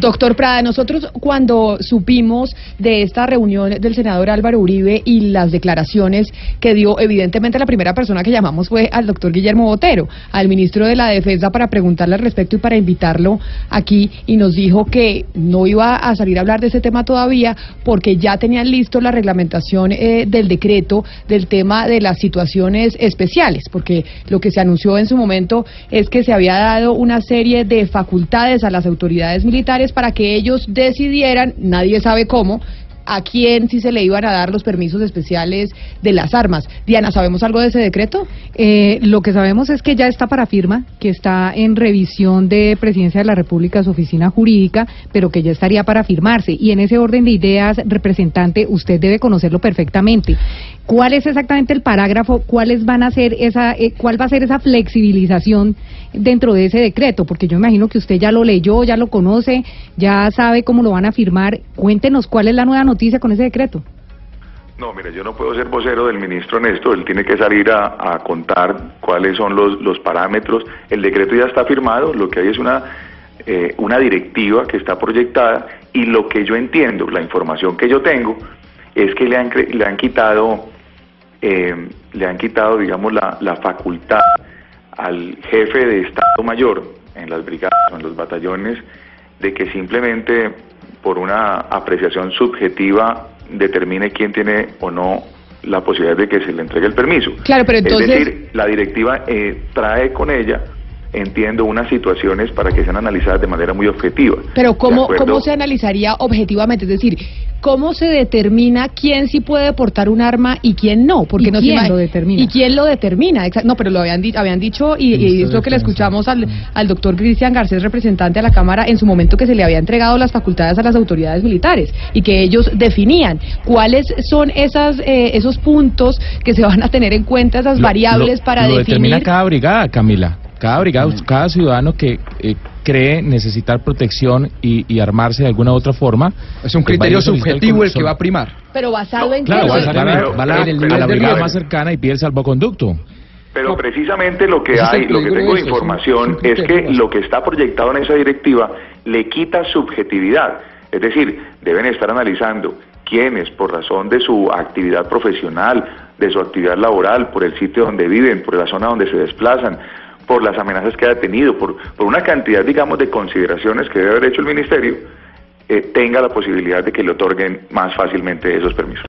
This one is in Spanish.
Doctor Prada, nosotros cuando supimos de esta reunión del senador Álvaro Uribe y las declaraciones que dio, evidentemente la primera persona que llamamos fue al doctor Guillermo Botero, al ministro de la Defensa, para preguntarle al respecto y para invitarlo aquí, y nos dijo que no iba a salir a hablar de ese tema todavía porque ya tenían listo la reglamentación eh, del decreto del tema de las situaciones especiales, porque lo que se anunció en su momento es que se había dado una serie de facultades a las autoridades militares para que ellos decidieran, nadie sabe cómo, a quién si se le iban a dar los permisos especiales de las armas. Diana, ¿sabemos algo de ese decreto? Eh, lo que sabemos es que ya está para firma, que está en revisión de Presidencia de la República, su oficina jurídica, pero que ya estaría para firmarse. Y en ese orden de ideas, representante, usted debe conocerlo perfectamente. ¿Cuál es exactamente el parágrafo? ¿Cuáles van a ser esa, eh, cuál va a ser esa flexibilización dentro de ese decreto? Porque yo imagino que usted ya lo leyó, ya lo conoce, ya sabe cómo lo van a firmar. Cuéntenos cuál es la nueva noticia con ese decreto. No, mire, yo no puedo ser vocero del ministro esto. él tiene que salir a, contar cuáles son los, los, parámetros. El decreto ya está firmado, lo que hay es una, eh, una directiva que está proyectada y lo que yo entiendo, la información que yo tengo, es que le han, le han quitado eh, le han quitado, digamos, la, la facultad al jefe de Estado Mayor en las brigadas o en los batallones de que simplemente por una apreciación subjetiva determine quién tiene o no la posibilidad de que se le entregue el permiso. Claro, pero entonces... Es decir, la directiva eh, trae con ella entiendo unas situaciones para que sean analizadas de manera muy objetiva. Pero ¿cómo, ¿cómo se analizaría objetivamente? Es decir, ¿cómo se determina quién sí puede portar un arma y quién no? Porque no quién lo determina? ¿Y quién lo determina? No, pero lo habían, habían dicho, y, es lo que le escuchamos al, al doctor Cristian Garcés, representante de la Cámara, en su momento que se le había entregado las facultades a las autoridades militares y que ellos definían cuáles son esas eh, esos puntos que se van a tener en cuenta, esas variables para lo definir... determina cada brigada, Camila. Cada brigada, cada ciudadano que eh, cree necesitar protección y, armarse de alguna u otra forma. Es un pues criterio subjetivo el que va a primar. Pero basado en claro, qué? va a, la, brigada más cercana y pide el salvoconducto. Pero precisamente lo que hay, lo que tengo de información es que lo que está proyectado en esa directiva le quita subjetividad. Es decir, deben estar analizando quiénes, por razón de su actividad profesional, de su actividad laboral, por el sitio donde viven, por la zona donde se desplazan, por las amenazas que ha tenido, por, por una cantidad, digamos, de consideraciones que debe haber hecho el Ministerio, eh, tenga la posibilidad de que le otorguen más fácilmente esos permisos.